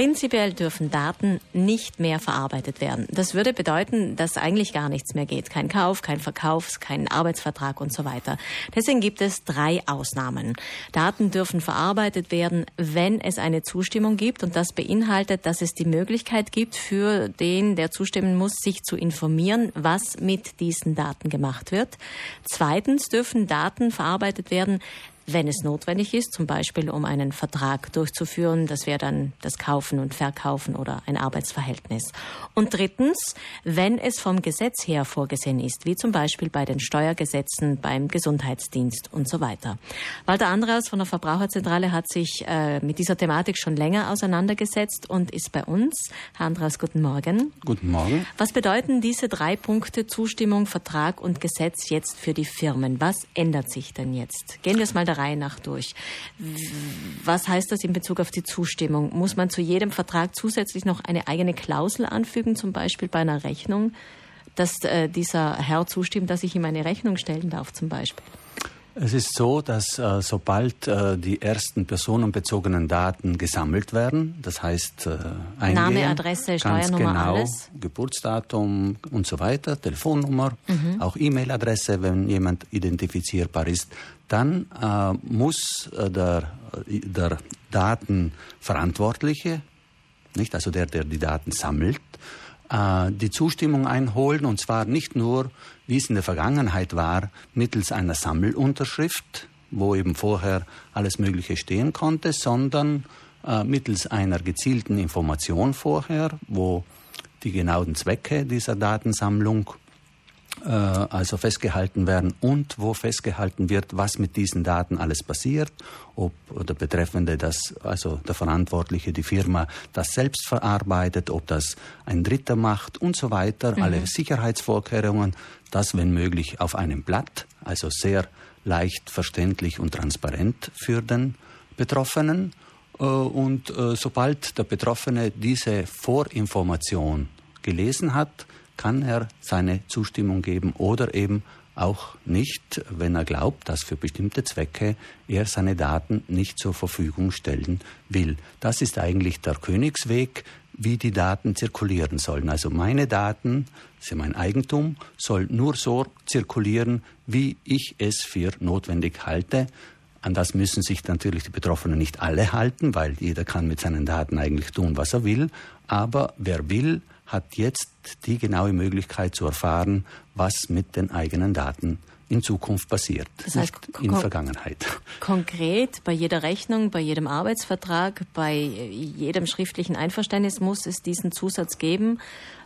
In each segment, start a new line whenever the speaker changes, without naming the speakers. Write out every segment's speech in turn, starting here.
Prinzipiell dürfen Daten nicht mehr verarbeitet werden. Das würde bedeuten, dass eigentlich gar nichts mehr geht. Kein Kauf, kein Verkauf, kein Arbeitsvertrag und so weiter. Deswegen gibt es drei Ausnahmen. Daten dürfen verarbeitet werden, wenn es eine Zustimmung gibt und das beinhaltet, dass es die Möglichkeit gibt für den, der zustimmen muss, sich zu informieren, was mit diesen Daten gemacht wird. Zweitens dürfen Daten verarbeitet werden, wenn es notwendig ist, zum Beispiel um einen Vertrag durchzuführen. Das wäre dann das Kaufen und Verkaufen oder ein Arbeitsverhältnis. Und drittens, wenn es vom Gesetz her vorgesehen ist, wie zum Beispiel bei den Steuergesetzen, beim Gesundheitsdienst und so weiter. Walter Andreas von der Verbraucherzentrale hat sich äh, mit dieser Thematik schon länger auseinandergesetzt und ist bei uns. Herr Andreas, guten Morgen.
Guten Morgen.
Was bedeuten diese drei Punkte Zustimmung, Vertrag und Gesetz jetzt für die Firmen? Was ändert sich denn jetzt? Gehen wir es mal der Reihe nach durch. Was heißt das in Bezug auf die Zustimmung? Muss man zu jedem Vertrag zusätzlich noch eine eigene Klausel anfügen, zum Beispiel bei einer Rechnung, dass äh, dieser Herr zustimmt, dass ich ihm eine Rechnung stellen darf, zum Beispiel?
Es ist so, dass äh, sobald äh, die ersten personenbezogenen Daten gesammelt werden, das heißt äh, eingehen,
Name, Adresse, Steuernummer,
genau,
alles,
Geburtsdatum und so weiter, Telefonnummer, mhm. auch E-Mail-Adresse, wenn jemand identifizierbar ist, dann äh, muss äh, der, der Datenverantwortliche, nicht also der, der die Daten sammelt, äh, die Zustimmung einholen und zwar nicht nur, wie es in der Vergangenheit war, mittels einer Sammelunterschrift, wo eben vorher alles Mögliche stehen konnte, sondern äh, mittels einer gezielten Information vorher, wo die genauen Zwecke dieser Datensammlung also festgehalten werden und wo festgehalten wird, was mit diesen Daten alles passiert, ob der Betreffende das, also der Verantwortliche, die Firma das selbst verarbeitet, ob das ein Dritter macht und so weiter, mhm. alle Sicherheitsvorkehrungen, das wenn möglich auf einem Blatt, also sehr leicht verständlich und transparent für den Betroffenen. Äh, und äh, sobald der Betroffene diese Vorinformation gelesen hat, kann er seine Zustimmung geben oder eben auch nicht, wenn er glaubt, dass für bestimmte Zwecke er seine Daten nicht zur Verfügung stellen will. Das ist eigentlich der Königsweg, wie die Daten zirkulieren sollen. Also meine Daten, ist mein Eigentum, soll nur so zirkulieren, wie ich es für notwendig halte. An das müssen sich natürlich die Betroffenen nicht alle halten, weil jeder kann mit seinen Daten eigentlich tun, was er will. Aber wer will, hat jetzt die genaue Möglichkeit zu erfahren, was mit den eigenen Daten in Zukunft passiert, das heißt, nicht in Vergangenheit.
Konkret bei jeder Rechnung, bei jedem Arbeitsvertrag, bei jedem schriftlichen Einverständnis muss es diesen Zusatz geben,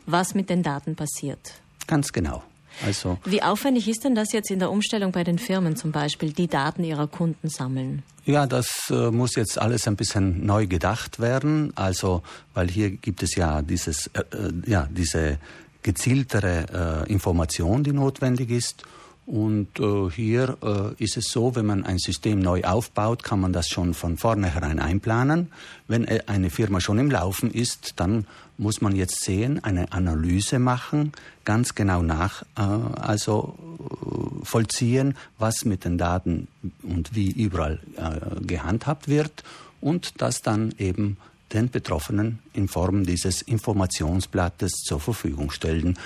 was mit den Daten passiert.
Ganz genau.
Also Wie aufwendig ist denn das jetzt in der Umstellung bei den Firmen zum Beispiel, die Daten ihrer Kunden sammeln?
Ja, das äh, muss jetzt alles ein bisschen neu gedacht werden. Also, weil hier gibt es ja dieses, äh, äh ja, diese gezieltere äh, Information, die notwendig ist. Und äh, hier äh, ist es so, wenn man ein System neu aufbaut, kann man das schon von vornherein einplanen. Wenn äh, eine Firma schon im Laufen ist, dann muss man jetzt sehen, eine Analyse machen, ganz genau nach, äh, also äh, vollziehen, was mit den Daten und wie überall äh, gehandhabt wird und das dann eben den Betroffenen in Form dieses Informationsblattes zur Verfügung stellen.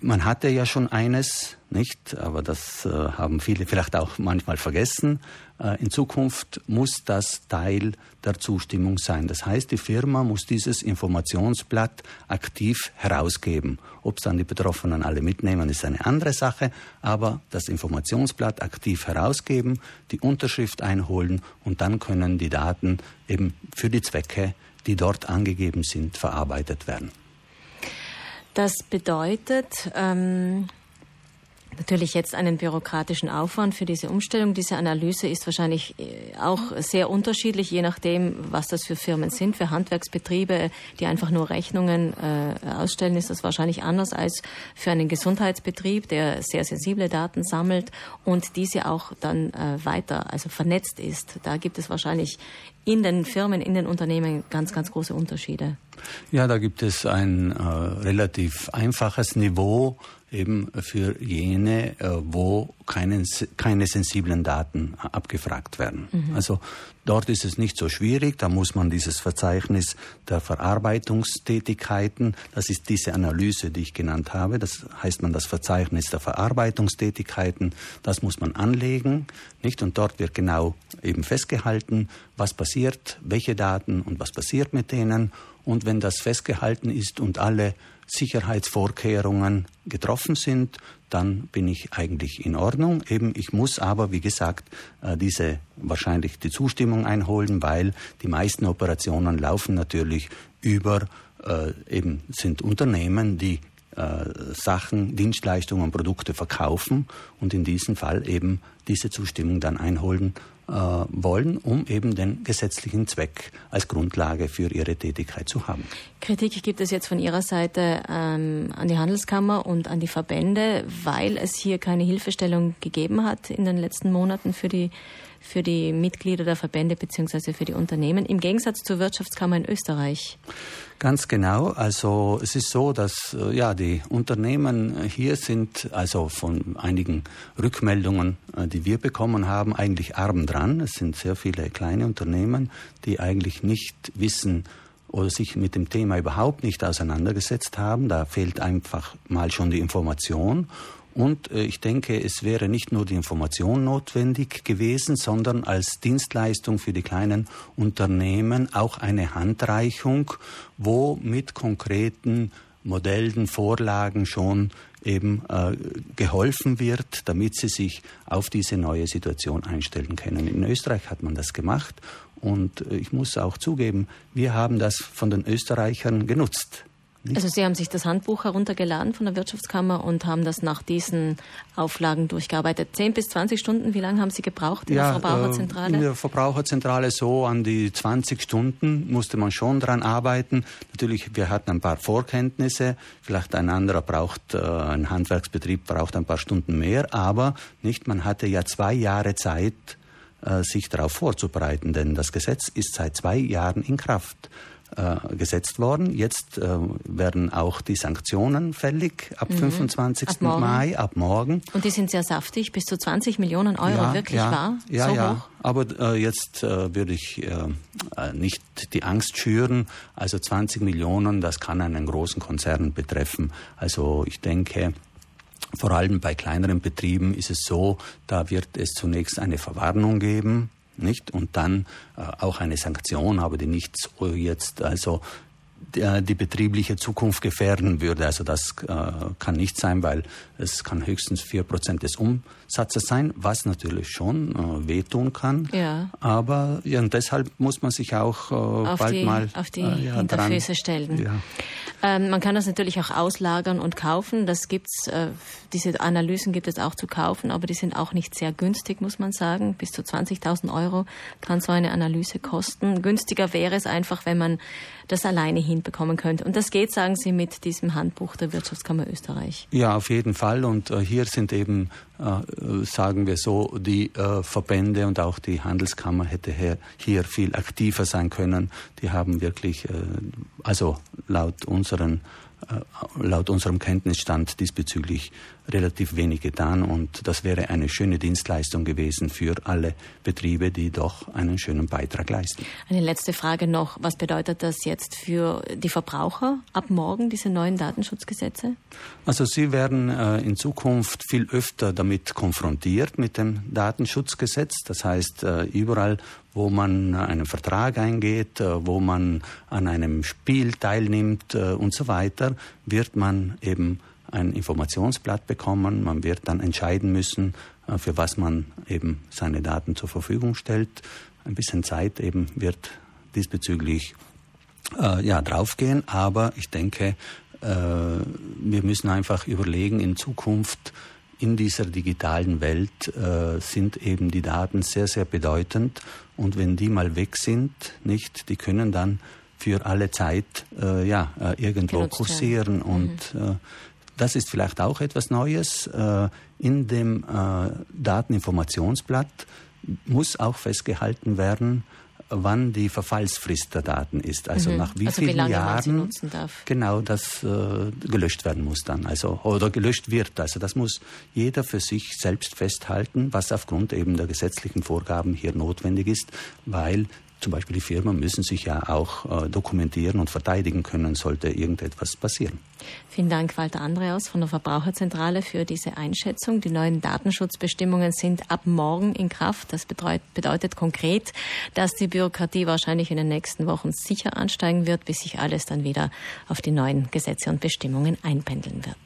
Man hatte ja schon eines, nicht? Aber das äh, haben viele vielleicht auch manchmal vergessen. Äh, in Zukunft muss das Teil der Zustimmung sein. Das heißt, die Firma muss dieses Informationsblatt aktiv herausgeben. Ob es dann die Betroffenen alle mitnehmen, ist eine andere Sache. Aber das Informationsblatt aktiv herausgeben, die Unterschrift einholen und dann können die Daten eben für die Zwecke, die dort angegeben sind, verarbeitet werden.
Das bedeutet ähm, natürlich jetzt einen bürokratischen Aufwand für diese Umstellung. Diese Analyse ist wahrscheinlich äh, auch sehr unterschiedlich, je nachdem, was das für Firmen sind. Für Handwerksbetriebe, die einfach nur Rechnungen äh, ausstellen, ist das wahrscheinlich anders als für einen Gesundheitsbetrieb, der sehr sensible Daten sammelt und diese auch dann äh, weiter, also vernetzt ist. Da gibt es wahrscheinlich in den Firmen, in den Unternehmen ganz, ganz große Unterschiede.
Ja, da gibt es ein äh, relativ einfaches Niveau eben für jene, äh, wo keine, keine sensiblen Daten abgefragt werden. Mhm. Also dort ist es nicht so schwierig, da muss man dieses Verzeichnis der Verarbeitungstätigkeiten, das ist diese Analyse, die ich genannt habe, das heißt man das Verzeichnis der Verarbeitungstätigkeiten, das muss man anlegen, nicht? Und dort wird genau eben festgehalten, was passiert, welche Daten und was passiert mit denen. Und wenn das festgehalten ist und alle Sicherheitsvorkehrungen getroffen sind, dann bin ich eigentlich in Ordnung. Eben, ich muss aber, wie gesagt, äh, diese wahrscheinlich die Zustimmung einholen, weil die meisten Operationen laufen natürlich über äh, eben sind Unternehmen, die äh, Sachen, Dienstleistungen, Produkte verkaufen und in diesem Fall eben diese Zustimmung dann einholen wollen, um eben den gesetzlichen Zweck als Grundlage für ihre Tätigkeit zu haben.
Kritik gibt es jetzt von Ihrer Seite ähm, an die Handelskammer und an die Verbände, weil es hier keine Hilfestellung gegeben hat in den letzten Monaten für die für die Mitglieder der Verbände bzw. für die Unternehmen, im Gegensatz zur Wirtschaftskammer in Österreich.
Ganz genau. Also es ist so, dass äh, ja die Unternehmen hier sind also von einigen Rückmeldungen, äh, die wir bekommen haben, eigentlich arm dran. Es sind sehr viele kleine Unternehmen, die eigentlich nicht wissen oder sich mit dem Thema überhaupt nicht auseinandergesetzt haben. Da fehlt einfach mal schon die Information. Und äh, ich denke, es wäre nicht nur die Information notwendig gewesen, sondern als Dienstleistung für die kleinen Unternehmen auch eine Handreichung, wo mit konkreten Modellen, Vorlagen schon eben äh, geholfen wird, damit sie sich auf diese neue Situation einstellen können. In Österreich hat man das gemacht und äh, ich muss auch zugeben, wir haben das von den Österreichern genutzt.
Also Sie haben sich das Handbuch heruntergeladen von der Wirtschaftskammer und haben das nach diesen Auflagen durchgearbeitet. Zehn bis 20 Stunden, wie lange haben Sie gebraucht in ja, der Verbraucherzentrale?
in der Verbraucherzentrale so an die 20 Stunden musste man schon dran arbeiten. Natürlich, wir hatten ein paar Vorkenntnisse. Vielleicht ein anderer braucht, äh, ein Handwerksbetrieb braucht ein paar Stunden mehr, aber nicht, man hatte ja zwei Jahre Zeit, äh, sich darauf vorzubereiten, denn das Gesetz ist seit zwei Jahren in Kraft äh, gesetzt worden. Jetzt äh, werden auch die Sanktionen fällig ab mhm. 25. Ab Mai, ab morgen.
Und die sind sehr saftig, bis zu 20 Millionen Euro,
ja,
wirklich
ja,
wahr?
Ja,
so
ja.
Hoch?
Aber äh, jetzt äh, würde ich äh, nicht die Angst schüren. Also 20 Millionen, das kann einen großen Konzern betreffen. Also ich denke, vor allem bei kleineren Betrieben ist es so, da wird es zunächst eine Verwarnung geben nicht? Und dann äh, auch eine Sanktion, aber die nicht so jetzt also die, betriebliche Zukunft gefährden würde. Also das äh, kann nicht sein, weil es kann höchstens vier Prozent des Umsatzes sein, was natürlich schon äh, wehtun kann. Ja. Aber ja, und deshalb muss man sich auch äh,
auf
bald
die,
mal
auf die äh, ja, Hinterfüße dran, stellen.
Ja.
Ähm, man kann das natürlich auch auslagern und kaufen. Das gibt's, äh, diese Analysen gibt es auch zu kaufen, aber die sind auch nicht sehr günstig, muss man sagen. Bis zu 20.000 Euro kann so eine Analyse kosten. Günstiger wäre es einfach, wenn man das alleine hinbekommen könnte. Und das geht, sagen Sie, mit diesem Handbuch der Wirtschaftskammer Österreich.
Ja, auf jeden Fall. Und äh, hier sind eben, äh, sagen wir so, die äh, Verbände und auch die Handelskammer hätte hier, hier viel aktiver sein können. Die haben wirklich, äh, also laut unseren äh, laut unserem Kenntnisstand diesbezüglich relativ wenig getan und das wäre eine schöne Dienstleistung gewesen für alle Betriebe, die doch einen schönen Beitrag leisten.
Eine letzte Frage noch. Was bedeutet das jetzt für die Verbraucher ab morgen, diese neuen Datenschutzgesetze?
Also sie werden äh, in Zukunft viel öfter damit konfrontiert mit dem Datenschutzgesetz. Das heißt, äh, überall, wo man einen Vertrag eingeht, äh, wo man an einem Spiel teilnimmt äh, und so weiter, wird man eben ein Informationsblatt bekommen. Man wird dann entscheiden müssen, äh, für was man eben seine Daten zur Verfügung stellt. Ein bisschen Zeit eben wird diesbezüglich äh, ja, draufgehen. Aber ich denke, äh, wir müssen einfach überlegen, in Zukunft in dieser digitalen Welt äh, sind eben die Daten sehr, sehr bedeutend. Und wenn die mal weg sind, nicht, die können dann für alle Zeit äh, ja, äh, irgendwo kursieren. Und mhm. äh, das ist vielleicht auch etwas Neues. Äh, in dem äh, Dateninformationsblatt muss auch festgehalten werden, wann die Verfallsfrist der Daten ist. Also mhm. nach wie also vielen wie Jahren genau das äh, gelöscht werden muss dann, also oder gelöscht wird. Also das muss jeder für sich selbst festhalten, was aufgrund eben der gesetzlichen Vorgaben hier notwendig ist, weil zum Beispiel die Firmen müssen sich ja auch äh, dokumentieren und verteidigen können, sollte irgendetwas passieren.
Vielen Dank, Walter Andreas von der Verbraucherzentrale für diese Einschätzung. Die neuen Datenschutzbestimmungen sind ab morgen in Kraft. Das bedeutet konkret, dass die Bürokratie wahrscheinlich in den nächsten Wochen sicher ansteigen wird, bis sich alles dann wieder auf die neuen Gesetze und Bestimmungen einpendeln wird.